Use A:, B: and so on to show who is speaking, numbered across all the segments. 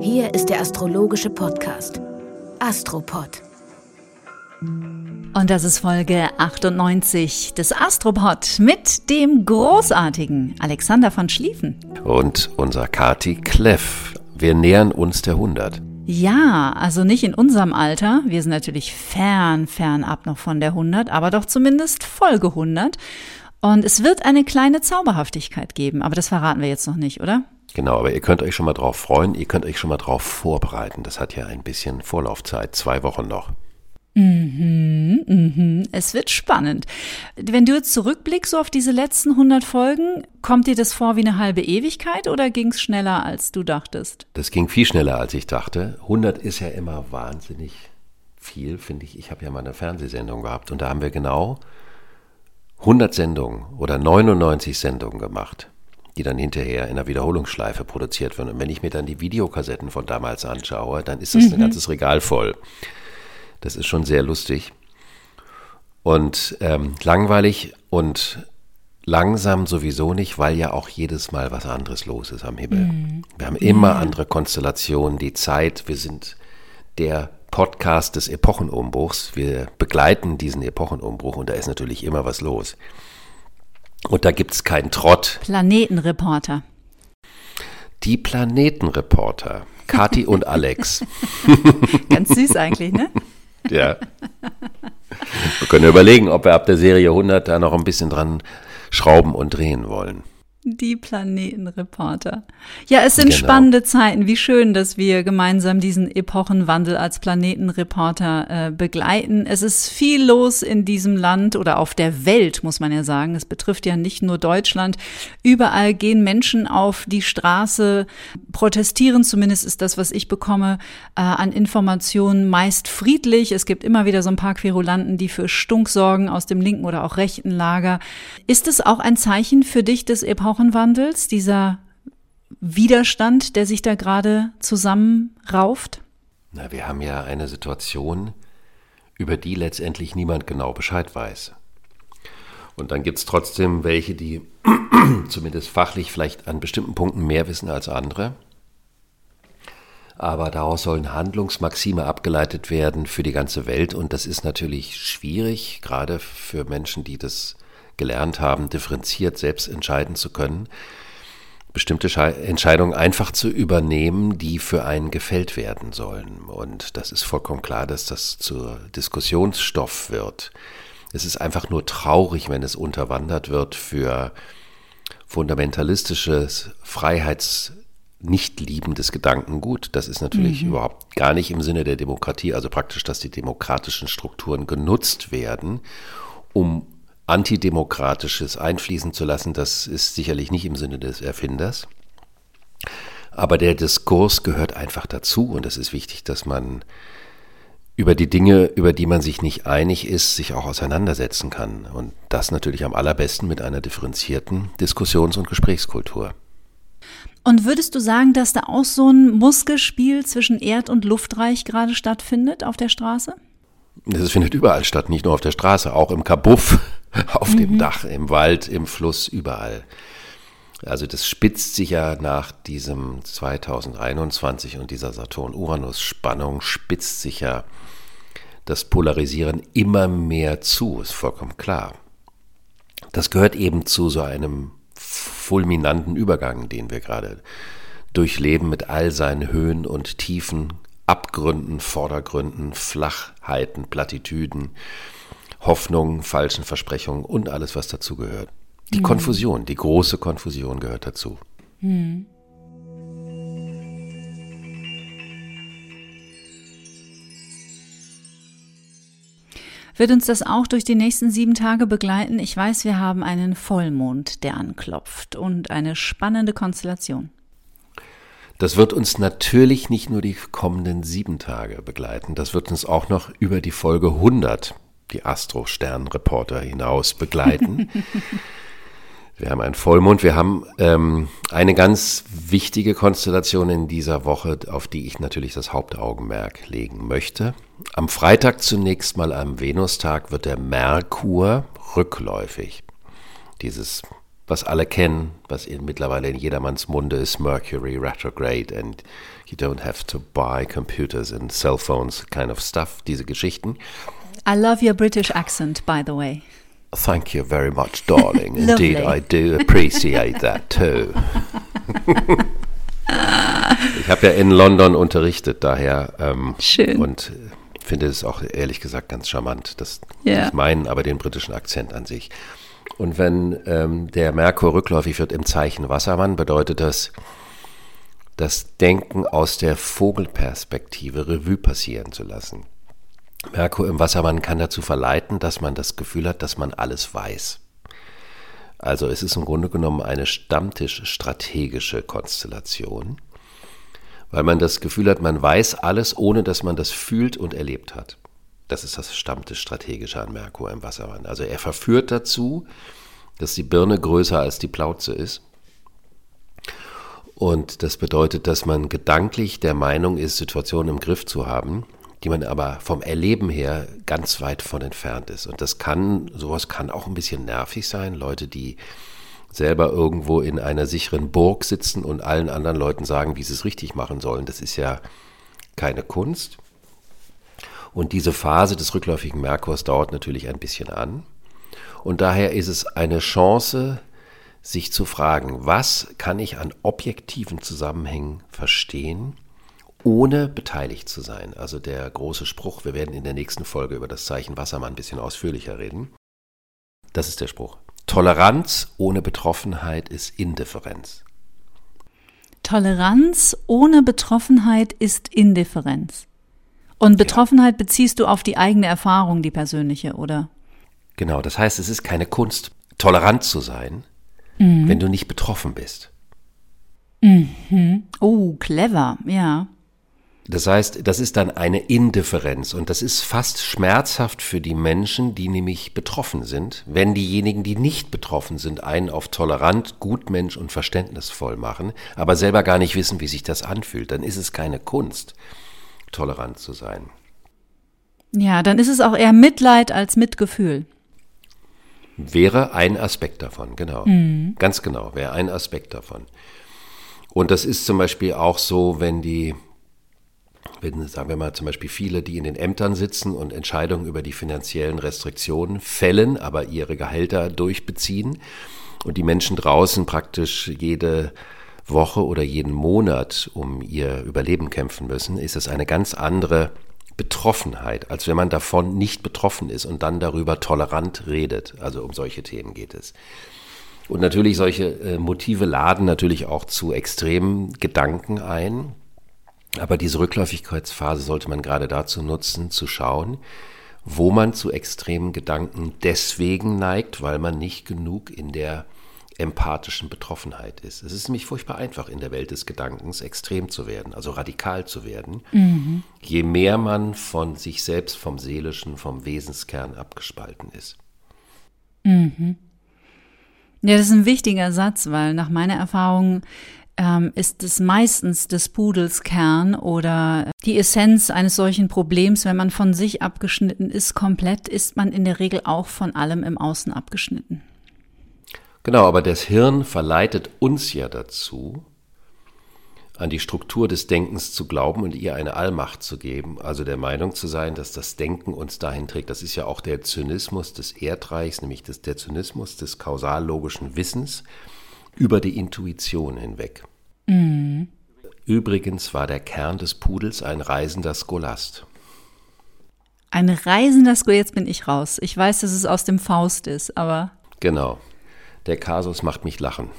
A: Hier ist der astrologische Podcast Astropod.
B: Und das ist Folge 98 des Astropod mit dem großartigen Alexander von Schlieffen.
C: Und unser Kati Kleff. Wir nähern uns der 100.
B: Ja, also nicht in unserem Alter. Wir sind natürlich fern, fernab noch von der 100, aber doch zumindest Folge 100. Und es wird eine kleine Zauberhaftigkeit geben, aber das verraten wir jetzt noch nicht, oder?
C: Genau, aber ihr könnt euch schon mal drauf freuen, ihr könnt euch schon mal drauf vorbereiten. Das hat ja ein bisschen Vorlaufzeit, zwei Wochen noch.
B: Mhm, mhm. Es wird spannend. Wenn du jetzt zurückblickst so auf diese letzten 100 Folgen, kommt dir das vor wie eine halbe Ewigkeit oder ging es schneller, als du dachtest?
C: Das ging viel schneller, als ich dachte. 100 ist ja immer wahnsinnig viel, finde ich. Ich habe ja mal eine Fernsehsendung gehabt und da haben wir genau 100 Sendungen oder 99 Sendungen gemacht, die dann hinterher in der Wiederholungsschleife produziert werden. Und wenn ich mir dann die Videokassetten von damals anschaue, dann ist das ein ganzes Regal voll. Das ist schon sehr lustig und ähm, langweilig und langsam sowieso nicht, weil ja auch jedes Mal was anderes los ist am Himmel. Wir haben immer andere Konstellationen, die Zeit. Wir sind der Podcast des Epochenumbruchs. Wir begleiten diesen Epochenumbruch und da ist natürlich immer was los. Und da gibt es keinen Trott.
B: Planetenreporter.
C: Die Planetenreporter, Kati und Alex.
B: Ganz süß eigentlich, ne?
C: Ja. Wir können überlegen, ob wir ab der Serie 100 da noch ein bisschen dran schrauben und drehen wollen.
B: Die Planetenreporter. Ja, es sind
C: Genau.
B: spannende Zeiten. Wie schön, dass wir gemeinsam diesen Epochenwandel als Planetenreporter äh, begleiten. Es ist viel los in diesem Land oder auf der Welt, muss man ja sagen. Es betrifft ja nicht nur Deutschland. Überall gehen Menschen auf die Straße, protestieren, zumindest ist das, was ich bekomme, äh, an Informationen meist friedlich. Es gibt immer wieder so ein paar Querulanten, die für Stunk sorgen aus dem linken oder auch rechten Lager. Ist es auch ein Zeichen für dich des Epochenwandels, dieser Widerstand, der sich da gerade zusammenrauft?
C: Na, wir haben ja eine Situation, über die letztendlich niemand genau Bescheid weiß. Und dann gibt es trotzdem welche, die zumindest fachlich vielleicht an bestimmten Punkten mehr wissen als andere. Aber daraus sollen Handlungsmaxime abgeleitet werden für die ganze Welt. Und das ist natürlich schwierig, gerade für Menschen, die das gelernt haben, differenziert selbst entscheiden zu können, bestimmte Schei- Entscheidungen einfach zu übernehmen, die für einen gefällt werden sollen. Und das ist vollkommen klar, dass das zur Diskussionsstoff wird. Es ist einfach nur traurig, wenn es unterwandert wird für fundamentalistisches, freiheits nicht liebendes Gedankengut. Das ist natürlich überhaupt gar nicht im Sinne der Demokratie, also praktisch, dass die demokratischen Strukturen genutzt werden, um antidemokratisches einfließen zu lassen. Das ist sicherlich nicht im Sinne des Erfinders. Aber der Diskurs gehört einfach dazu und es ist wichtig, dass man über die Dinge, über die man sich nicht einig ist, sich auch auseinandersetzen kann. Und das natürlich am allerbesten mit einer differenzierten Diskussions- und Gesprächskultur.
B: Und würdest du sagen, dass da auch so ein Muskelspiel zwischen Erd- und Luftreich gerade stattfindet auf der Straße?
C: Das findet überall statt, nicht nur auf der Straße, auch im Kabuff, auf dem Dach, im Wald, im Fluss, überall. Also das spitzt sich ja nach diesem 2021 und dieser Saturn-Uranus-Spannung spitzt sich ja das Polarisieren immer mehr zu, ist vollkommen klar. Das gehört eben zu so einem fulminanten Übergang, den wir gerade durchleben mit all seinen Höhen und Tiefen, Abgründen, Vordergründen, Flachheiten, Plattitüden, Hoffnungen, falschen Versprechungen und alles, was dazu gehört. Die Konfusion, die große Konfusion gehört dazu.
B: Wird uns das auch durch die nächsten sieben Tage begleiten? Ich weiß, wir haben einen Vollmond, der anklopft und eine spannende Konstellation.
C: Das wird uns natürlich nicht nur die kommenden sieben Tage begleiten, das wird uns auch noch über die Folge 100, die Astro-Stern-Reporter, hinaus begleiten. wir haben einen Vollmond, wir haben ähm, eine ganz wichtige Konstellation in dieser Woche, auf die ich natürlich das Hauptaugenmerk legen möchte. Am Freitag zunächst mal am Venustag wird der Merkur rückläufig. Dieses was alle kennen, was in, mittlerweile in jedermanns Munde ist, Mercury retrograde and you don't have to buy computers and cell phones kind of stuff, diese Geschichten.
B: I love your British accent, by the way.
C: Thank you very much, darling. Indeed, I do appreciate that too. ich habe ja in London unterrichtet, daher ähm,
B: Schön.
C: und finde es auch ehrlich gesagt ganz charmant, das
B: Ja.
C: nicht meinen, aber den britischen Akzent an sich. Und wenn ähm, der Merkur rückläufig wird im Zeichen Wassermann, bedeutet das, das Denken aus der Vogelperspektive Revue passieren zu lassen. Merkur im Wassermann kann dazu verleiten, dass man das Gefühl hat, dass man alles weiß. Also es ist im Grunde genommen eine stammtischstrategische Konstellation, weil man das Gefühl hat, man weiß alles, ohne dass man das fühlt und erlebt hat. Das ist das Stammtischstrategische an Merkur im Wassermann. Also er verführt dazu, dass die Birne größer als die Plauze ist. Und das bedeutet, dass man gedanklich der Meinung ist, Situationen im Griff zu haben, die man aber vom Erleben her ganz weit von entfernt ist. Und das kann, sowas kann auch ein bisschen nervig sein. Leute, die selber irgendwo in einer sicheren Burg sitzen und allen anderen Leuten sagen, wie sie es richtig machen sollen. Das ist ja keine Kunst. Und diese Phase des rückläufigen Merkurs dauert natürlich ein bisschen an. Und daher ist es eine Chance, sich zu fragen, was kann ich an objektiven Zusammenhängen verstehen, ohne beteiligt zu sein. Also der große Spruch, wir werden in der nächsten Folge über das Zeichen Wassermann ein bisschen ausführlicher reden. Das ist der Spruch. Toleranz ohne Betroffenheit ist Indifferenz.
B: Toleranz ohne Betroffenheit ist Indifferenz. Und Betroffenheit beziehst du auf die eigene Erfahrung, die persönliche, oder?
C: Genau, das heißt, es ist keine Kunst, tolerant zu sein, wenn du nicht betroffen bist.
B: Oh, clever, ja.
C: Das heißt, das ist dann eine Indifferenz und das ist fast schmerzhaft für die Menschen, die nämlich betroffen sind, wenn diejenigen, die nicht betroffen sind, einen auf tolerant, gutmensch und verständnisvoll machen, aber selber gar nicht wissen, wie sich das anfühlt. Dann ist es keine Kunst, tolerant zu sein.
B: Ja, dann ist es auch eher Mitleid als Mitgefühl.
C: Wäre ein Aspekt davon, genau. Ganz genau, wäre ein Aspekt davon. Und das ist zum Beispiel auch so, wenn die, wenn, sagen wir mal, zum Beispiel viele, die in den Ämtern sitzen und Entscheidungen über die finanziellen Restriktionen fällen, aber ihre Gehälter durchbeziehen und die Menschen draußen praktisch jede Woche oder jeden Monat um ihr Überleben kämpfen müssen, ist es eine ganz andere Betroffenheit, als wenn man davon nicht betroffen ist und dann darüber tolerant redet. Also um solche Themen geht es. Und natürlich solche äh, Motive laden natürlich auch zu extremen Gedanken ein. Aber diese Rückläufigkeitsphase sollte man gerade dazu nutzen, zu schauen, wo man zu extremen Gedanken deswegen neigt, weil man nicht genug in der empathischen Betroffenheit ist. Es ist nämlich furchtbar einfach in der Welt des Gedankens extrem zu werden, also radikal zu werden, je mehr man von sich selbst, vom Seelischen, vom Wesenskern abgespalten ist.
B: Ja, das ist ein wichtiger Satz, weil nach meiner Erfahrung ähm, ist es meistens des Pudels Kern oder die Essenz eines solchen Problems, wenn man von sich abgeschnitten ist, komplett, ist man in der Regel auch von allem im Außen abgeschnitten.
C: Genau, aber das Hirn verleitet uns ja dazu, an die Struktur des Denkens zu glauben und ihr eine Allmacht zu geben, also der Meinung zu sein, dass das Denken uns dahin trägt. Das ist ja auch der Zynismus des Erdreichs, nämlich das, der Zynismus des kausallogischen Wissens über die Intuition hinweg. Übrigens war der Kern des Pudels ein reisender Scholast.
B: Ein reisender Sko, jetzt bin ich raus. Ich weiß, dass es aus dem Faust ist, aber
C: Genau. Der Kasus macht mich lachen.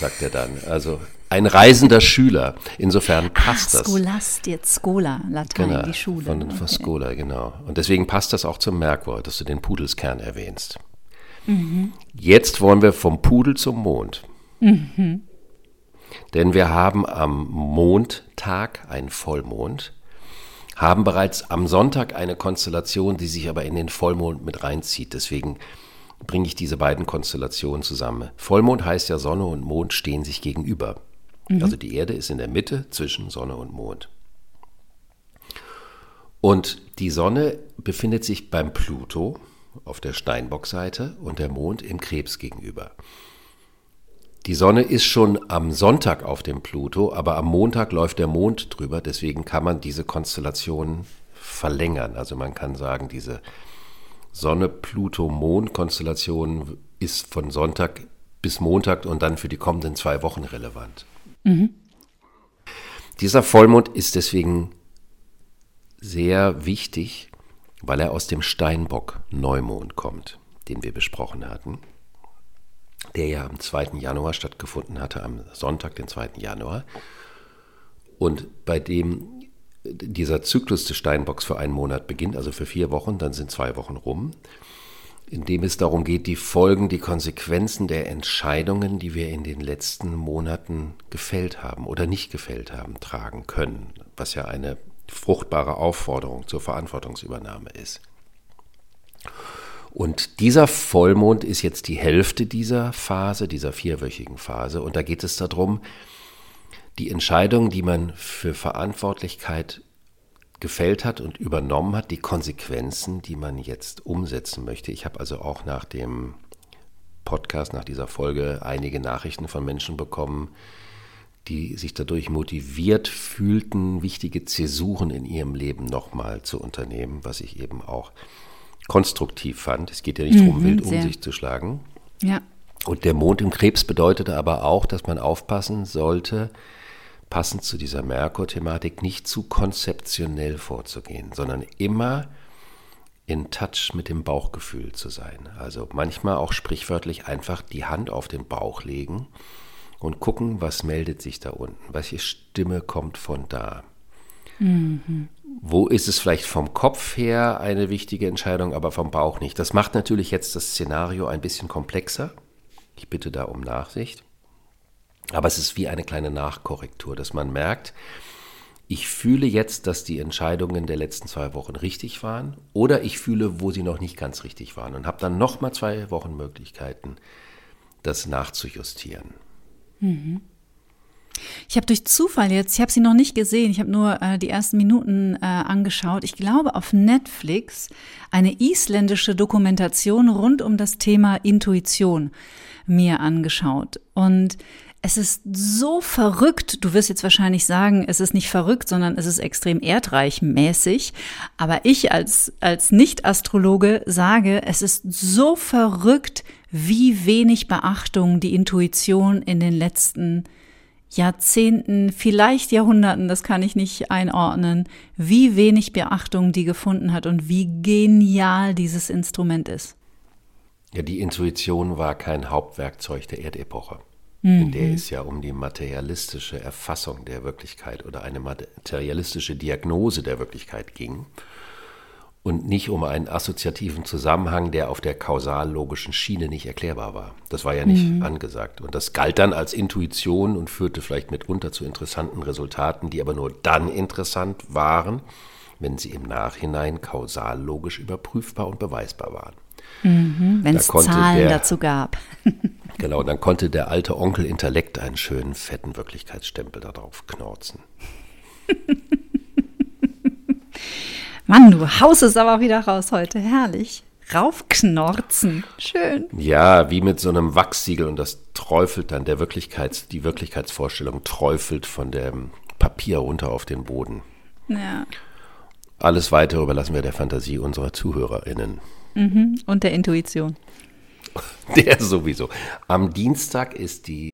C: sagt er dann. Also ein reisender Schüler. Insofern passt
B: ah,
C: das.
B: Skolast, jetzt Skola, Latein,
C: Genau,
B: die Schule.
C: von, von
B: Okay.
C: Skola, genau. Und deswegen passt das auch zum Merkwort, dass du den Pudelskern erwähnst. Jetzt wollen wir vom Pudel zum Mond. Denn wir haben am Mondtag einen Vollmond, haben bereits am Sonntag eine Konstellation, die sich aber in den Vollmond mit reinzieht. Deswegen bringe ich diese beiden Konstellationen zusammen. Vollmond heißt ja, Sonne und Mond stehen sich gegenüber. Also die Erde ist in der Mitte zwischen Sonne und Mond. Und die Sonne befindet sich beim Pluto auf der Steinbockseite und der Mond im Krebs gegenüber. Die Sonne ist schon am Sonntag auf dem Pluto, aber am Montag läuft der Mond drüber, deswegen kann man diese Konstellation verlängern. Also man kann sagen, diese Sonne-Pluto-Mond-Konstellation ist von Sonntag bis Montag und dann für die kommenden zwei Wochen relevant. Dieser Vollmond ist deswegen sehr wichtig, weil er aus dem Steinbock-Neumond kommt, den wir besprochen hatten, der ja am 2. Januar stattgefunden hatte, am Sonntag, den 2. Januar, und bei dem dieser Zyklus des Steinbocks für einen Monat beginnt, also für vier Wochen, dann sind zwei Wochen rum, in dem es darum geht, die Folgen, die Konsequenzen der Entscheidungen, die wir in den letzten Monaten gefällt haben oder nicht gefällt haben, tragen können, was ja eine fruchtbare Aufforderung zur Verantwortungsübernahme ist. Und dieser Vollmond ist jetzt die Hälfte dieser Phase, dieser vierwöchigen Phase. Und da geht es darum, die Entscheidungen, die man für Verantwortlichkeit gefällt hat und übernommen hat, die Konsequenzen, die man jetzt umsetzen möchte. Ich habe also auch nach dem Podcast, nach dieser Folge einige Nachrichten von Menschen bekommen, die sich dadurch motiviert fühlten, wichtige Zäsuren in ihrem Leben nochmal zu unternehmen, was ich eben auch konstruktiv fand. Es geht ja nicht darum, wild um
B: sehr.
C: sich zu schlagen.
B: Ja.
C: Und der Mond im Krebs bedeutete aber auch, dass man aufpassen sollte, passend zu dieser Merkur-Thematik, nicht zu konzeptionell vorzugehen, sondern immer in Touch mit dem Bauchgefühl zu sein. Also manchmal auch sprichwörtlich einfach die Hand auf den Bauch legen und gucken, was meldet sich da unten, welche Stimme kommt von da. Wo ist es vielleicht vom Kopf her eine wichtige Entscheidung, aber vom Bauch nicht? Das macht natürlich jetzt das Szenario ein bisschen komplexer. Ich bitte da um Nachsicht. Aber es ist wie eine kleine Nachkorrektur, dass man merkt, ich fühle jetzt, dass die Entscheidungen der letzten zwei Wochen richtig waren oder ich fühle, wo sie noch nicht ganz richtig waren und habe dann nochmal zwei Wochen Möglichkeiten, das nachzujustieren.
B: Ich habe durch Zufall jetzt, ich habe sie noch nicht gesehen, ich habe nur äh, die ersten Minuten äh, angeschaut. Ich glaube auf Netflix eine isländische Dokumentation rund um das Thema Intuition mir angeschaut. Und es ist so verrückt. Du wirst jetzt wahrscheinlich sagen, es ist nicht verrückt, sondern es ist extrem erdreichmäßig. Aber ich als, als Nicht-Astrologe sage, es ist so verrückt, wie wenig Beachtung die Intuition in den letzten Jahrzehnten, vielleicht Jahrhunderten, das kann ich nicht einordnen, wie wenig Beachtung die gefunden hat und wie genial dieses Instrument ist.
C: Ja, die Intuition war kein Hauptwerkzeug der Erdepoche. In der es ja um die materialistische Erfassung der Wirklichkeit oder eine materialistische Diagnose der Wirklichkeit ging und nicht um einen assoziativen Zusammenhang, der auf der kausal-logischen Schiene nicht erklärbar war. Das war ja nicht angesagt. Und das galt dann als Intuition und führte vielleicht mitunter zu interessanten Resultaten, die aber nur dann interessant waren, wenn sie im Nachhinein kausal-logisch überprüfbar und beweisbar waren.
B: Wenn es
C: Da
B: Zahlen
C: der-
B: dazu gab.
C: Genau, dann konnte der alte Onkel Intellekt einen schönen, fetten Wirklichkeitsstempel darauf knorzen.
B: Mann, du haust es aber auch wieder raus heute. Herrlich. Raufknorzen. Schön.
C: Ja, wie mit so einem Wachssiegel und das träufelt dann der Wirklichkeits, die Wirklichkeitsvorstellung träufelt von dem Papier runter auf den Boden.
B: Ja.
C: Alles weitere überlassen wir der Fantasie unserer ZuhörerInnen.
B: Und der Intuition.
C: Der sowieso. Am Dienstag ist die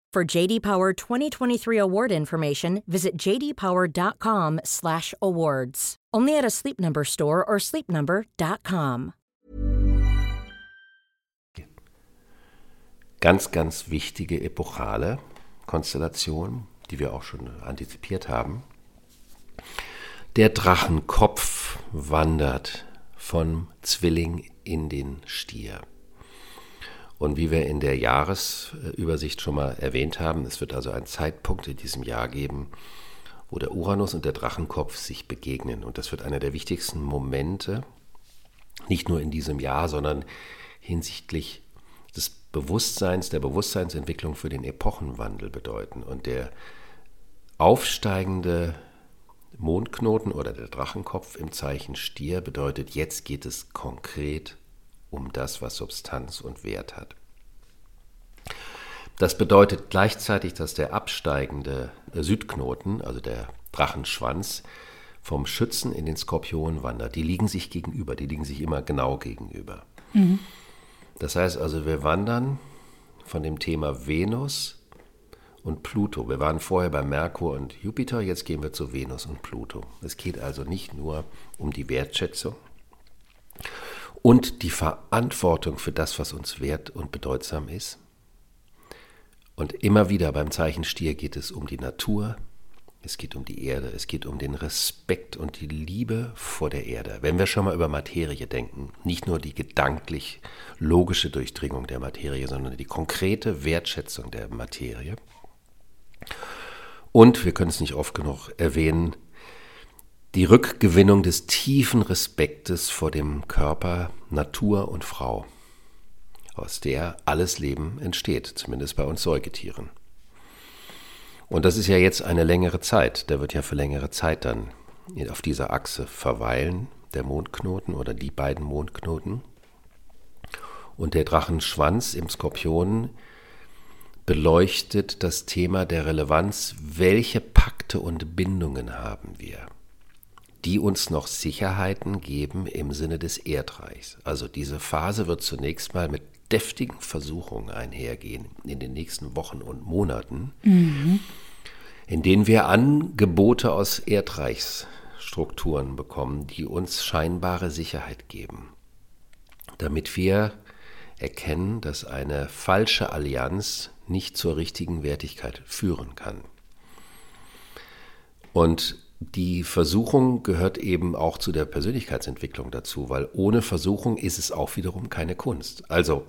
D: For JD Power 2023 award information, visit jdpower.com/awards. Only at a Sleep Number store or sleepnumber.com.
C: Ganz, ganz wichtige epochale Konstellation, die wir auch schon antizipiert haben. Der Drachenkopf wandert vom Zwilling in den Stier. Und wie wir in der Jahresübersicht schon mal erwähnt haben, es wird also einen Zeitpunkt in diesem Jahr geben, wo der Uranus und der Drachenkopf sich begegnen. Und das wird einer der wichtigsten Momente, nicht nur in diesem Jahr, sondern hinsichtlich des Bewusstseins, der Bewusstseinsentwicklung für den Epochenwandel bedeuten. Und der aufsteigende Mondknoten oder der Drachenkopf im Zeichen Stier bedeutet, jetzt geht es konkret um das, was Substanz und Wert hat. Das bedeutet gleichzeitig, dass der absteigende Südknoten, also der Drachenschwanz, vom Schützen in den Skorpion wandert. Die liegen sich gegenüber, die liegen sich immer genau gegenüber. Mhm. Das heißt also, wir wandern von dem Thema Venus und Pluto. Wir waren vorher bei Merkur und Jupiter, jetzt gehen wir zu Venus und Pluto. Es geht also nicht nur um die Wertschätzung, und die Verantwortung für das, was uns wert und bedeutsam ist. Und immer wieder beim Zeichen Stier geht es um die Natur, es geht um die Erde, es geht um den Respekt und die Liebe vor der Erde. Wenn wir schon mal über Materie denken, nicht nur die gedanklich logische Durchdringung der Materie, sondern die konkrete Wertschätzung der Materie. Und wir können es nicht oft genug erwähnen, die Rückgewinnung des tiefen Respektes vor dem Körper, Natur und Frau, aus der alles Leben entsteht, zumindest bei uns Säugetieren. Und das ist ja jetzt eine längere Zeit, der wird ja für längere Zeit dann auf dieser Achse verweilen, der Mondknoten oder die beiden Mondknoten. Und der Drachenschwanz im Skorpion beleuchtet das Thema der Relevanz, welche Pakte und Bindungen haben wir die uns noch Sicherheiten geben im Sinne des Erdreichs. Also diese Phase wird zunächst mal mit deftigen Versuchungen einhergehen in den nächsten Wochen und Monaten, mhm. in denen wir Angebote aus Erdreichsstrukturen bekommen, die uns scheinbare Sicherheit geben, damit wir erkennen, dass eine falsche Allianz nicht zur richtigen Wertigkeit führen kann. Und die Versuchung gehört eben auch zu der Persönlichkeitsentwicklung dazu, weil ohne Versuchung ist es auch wiederum keine Kunst. Also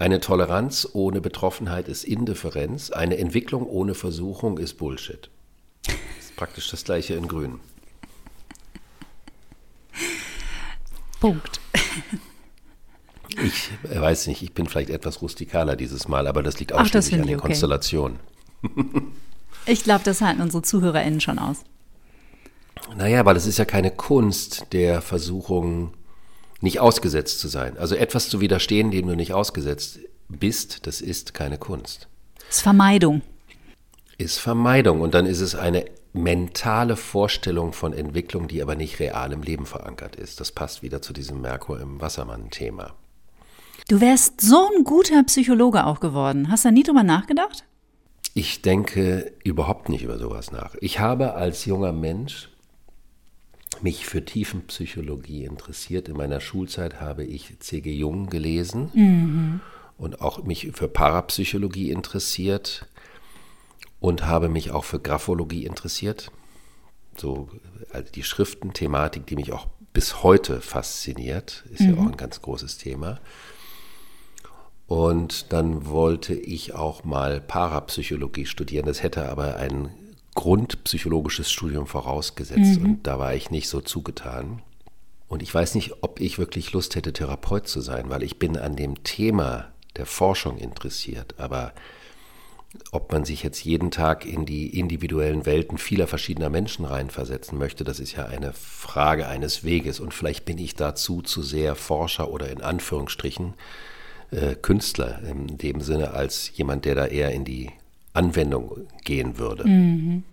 C: eine Toleranz ohne Betroffenheit ist Indifferenz, eine Entwicklung ohne Versuchung ist Bullshit. Das ist praktisch das gleiche in Grün.
B: Punkt.
C: Ich weiß nicht, ich bin vielleicht etwas rustikaler dieses Mal, aber das liegt ausschließlich Ach, das an den okay. Konstellationen.
B: Ich glaube, das halten unsere ZuhörerInnen schon aus.
C: Naja, weil es ist ja keine Kunst der Versuchung, nicht ausgesetzt zu sein. Also etwas zu widerstehen, dem du nicht ausgesetzt bist, das ist keine Kunst.
B: Ist Vermeidung.
C: Ist Vermeidung. Und dann ist es eine mentale Vorstellung von Entwicklung, die aber nicht real im Leben verankert ist. Das passt wieder zu diesem Merkur im Wassermann-Thema.
B: Du wärst so ein guter Psychologe auch geworden. Hast du da nie drüber nachgedacht?
C: Ich denke überhaupt nicht über sowas nach. Ich habe als junger Mensch mich für Tiefenpsychologie interessiert. In meiner Schulzeit habe ich C.G. Jung gelesen mhm. und auch mich für Parapsychologie interessiert und habe mich auch für Graphologie interessiert. So also die Schriftenthematik, die mich auch bis heute fasziniert, ist mhm. ja auch ein ganz großes Thema. Und dann wollte ich auch mal Parapsychologie studieren. Das hätte aber einen grundpsychologisches Studium vorausgesetzt mhm. und da war ich nicht so zugetan. Und ich weiß nicht, ob ich wirklich Lust hätte, Therapeut zu sein, weil ich bin an dem Thema der Forschung interessiert, aber ob man sich jetzt jeden Tag in die individuellen Welten vieler verschiedener Menschen reinversetzen möchte, das ist ja eine Frage eines Weges. Und vielleicht bin ich dazu zu sehr Forscher oder in Anführungsstrichen äh, Künstler in dem Sinne als jemand, der da eher in die Anwendung gehen würde.
B: Mhm.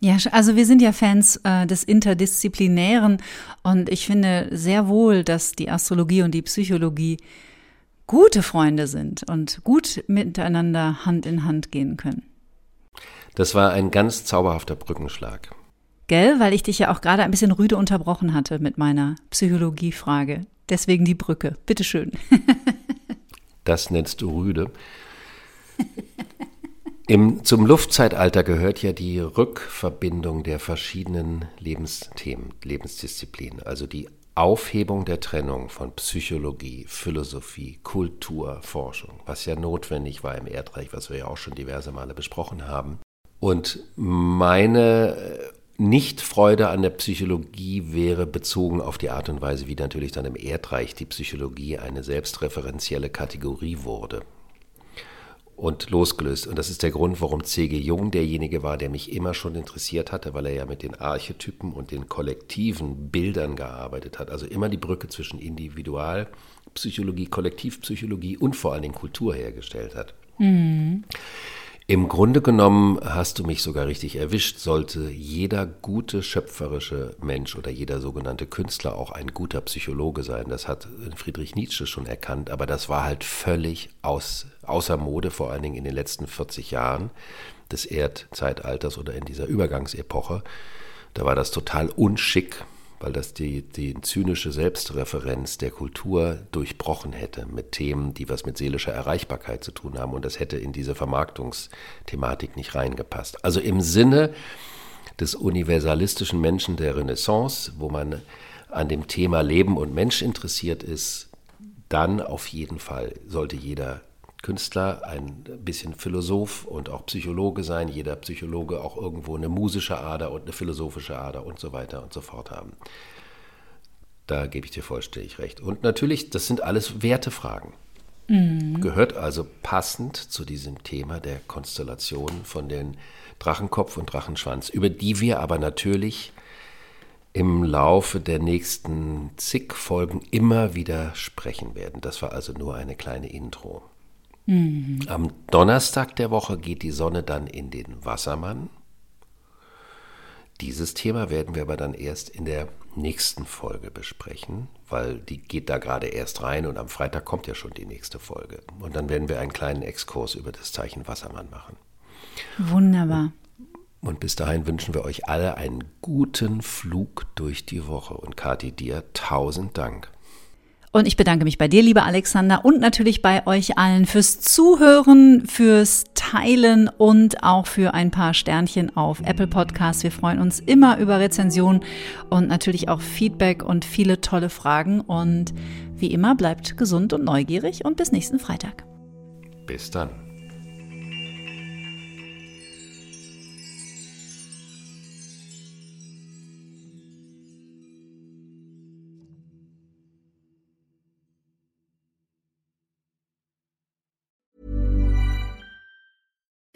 B: Ja, also wir sind ja Fans äh, des Interdisziplinären und ich finde sehr wohl, dass die Astrologie und die Psychologie gute Freunde sind und gut miteinander Hand in Hand gehen können.
C: Das war ein ganz zauberhafter Brückenschlag.
B: Gell, weil ich dich ja auch gerade ein bisschen rüde unterbrochen hatte mit meiner Psychologiefrage. Deswegen die Brücke. Bitteschön.
C: das nennst du rüde. Im, zum Luftzeitalter gehört ja die Rückverbindung der verschiedenen Lebensthemen, Lebensdisziplinen, also die Aufhebung der Trennung von Psychologie, Philosophie, Kultur, Forschung, was ja notwendig war im Erdreich, was wir ja auch schon diverse Male besprochen haben. Und meine äh, Nichtfreude an der Psychologie wäre bezogen auf die Art und Weise, wie natürlich dann im Erdreich die Psychologie eine selbstreferenzielle Kategorie wurde und losgelöst. Und das ist der Grund, warum C.G. Jung derjenige war, der mich immer schon interessiert hatte, weil er ja mit den Archetypen und den kollektiven Bildern gearbeitet hat. Also immer die Brücke zwischen Individualpsychologie, Kollektivpsychologie und vor allen Dingen Kultur hergestellt hat. Mhm. Im Grunde genommen hast du mich sogar richtig erwischt. Sollte jeder gute schöpferische Mensch oder jeder sogenannte Künstler auch ein guter Psychologe sein. Das hat Friedrich Nietzsche schon erkannt, aber das war halt völlig aus, außer Mode, vor allen Dingen in den letzten 40 Jahren des Erdzeitalters oder in dieser Übergangsepoche. Da war das total unschick, weil das die, die zynische Selbstreferenz der Kultur durchbrochen hätte mit Themen, die was mit seelischer Erreichbarkeit zu tun haben. Und das hätte in diese Vermarktungsthematik nicht reingepasst. Also im Sinne des universalistischen Menschen der Renaissance, wo man an dem Thema Leben und Mensch interessiert ist, dann auf jeden Fall sollte jeder Künstler, ein bisschen Philosoph und auch Psychologe sein, jeder Psychologe auch irgendwo eine musische Ader und eine philosophische Ader und so weiter und so fort haben. Da gebe ich dir vollständig recht. Und natürlich, das sind alles Wertefragen. Mhm. Gehört also passend zu diesem Thema der Konstellation von den Drachenkopf und Drachenschwanz, über die wir aber natürlich im Laufe der nächsten zig Folgen immer wieder sprechen werden. Das war also nur eine kleine Intro. Mhm. Am Donnerstag der Woche geht die Sonne dann in den Wassermann. Dieses Thema werden wir aber dann erst in der nächsten Folge besprechen, weil die geht da gerade erst rein und am Freitag kommt ja schon die nächste Folge. Und dann werden wir einen kleinen Exkurs über das Zeichen Wassermann machen.
B: Wunderbar.
C: Und bis dahin wünschen wir euch alle einen guten Flug durch die Woche. Und Kathi, dir tausend Dank.
B: Und ich bedanke mich bei dir, lieber Alexander, und natürlich bei euch allen fürs Zuhören, fürs Teilen und auch für ein paar Sternchen auf Apple Podcasts. Wir freuen uns immer über Rezensionen und natürlich auch Feedback und viele tolle Fragen. Und wie immer, bleibt gesund und neugierig und bis nächsten Freitag.
C: Bis dann.